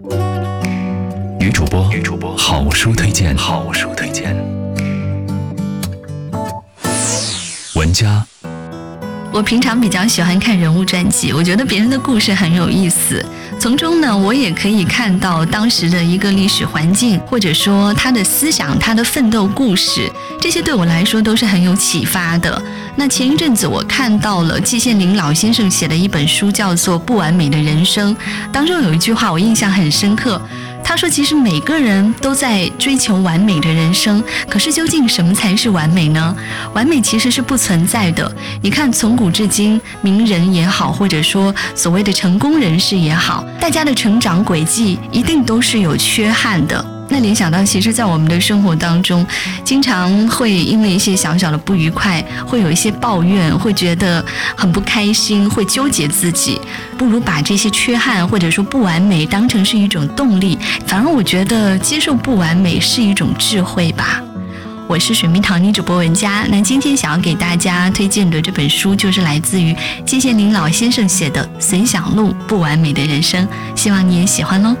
女主播，女主播，好书推荐，好书推荐。文佳，我平常比较喜欢看人物传记，我觉得别人的故事很有意思，从中呢，我也可以看到当时的一个历史环境，或者说他的思想、他的奋斗故事，这些对我来说都是很有启发的。那前一阵子我看到了季羡林老先生写的一本书，叫做《不完美的人生》，当中有一句话我印象很深刻。他说：“其实每个人都在追求完美的人生，可是究竟什么才是完美呢？完美其实是不存在的。你看，从古至今，名人也好，或者说所谓的成功人士也好，大家的成长轨迹一定都是有缺憾的。”联想到，其实，在我们的生活当中，经常会因为一些小小的不愉快，会有一些抱怨，会觉得很不开心，会纠结自己。不如把这些缺憾或者说不完美当成是一种动力。反而，我觉得接受不完美是一种智慧吧。我是水蜜桃女主播文佳。那今天想要给大家推荐的这本书，就是来自于季羡林老先生写的《随想录：不完美的人生》，希望你也喜欢喽。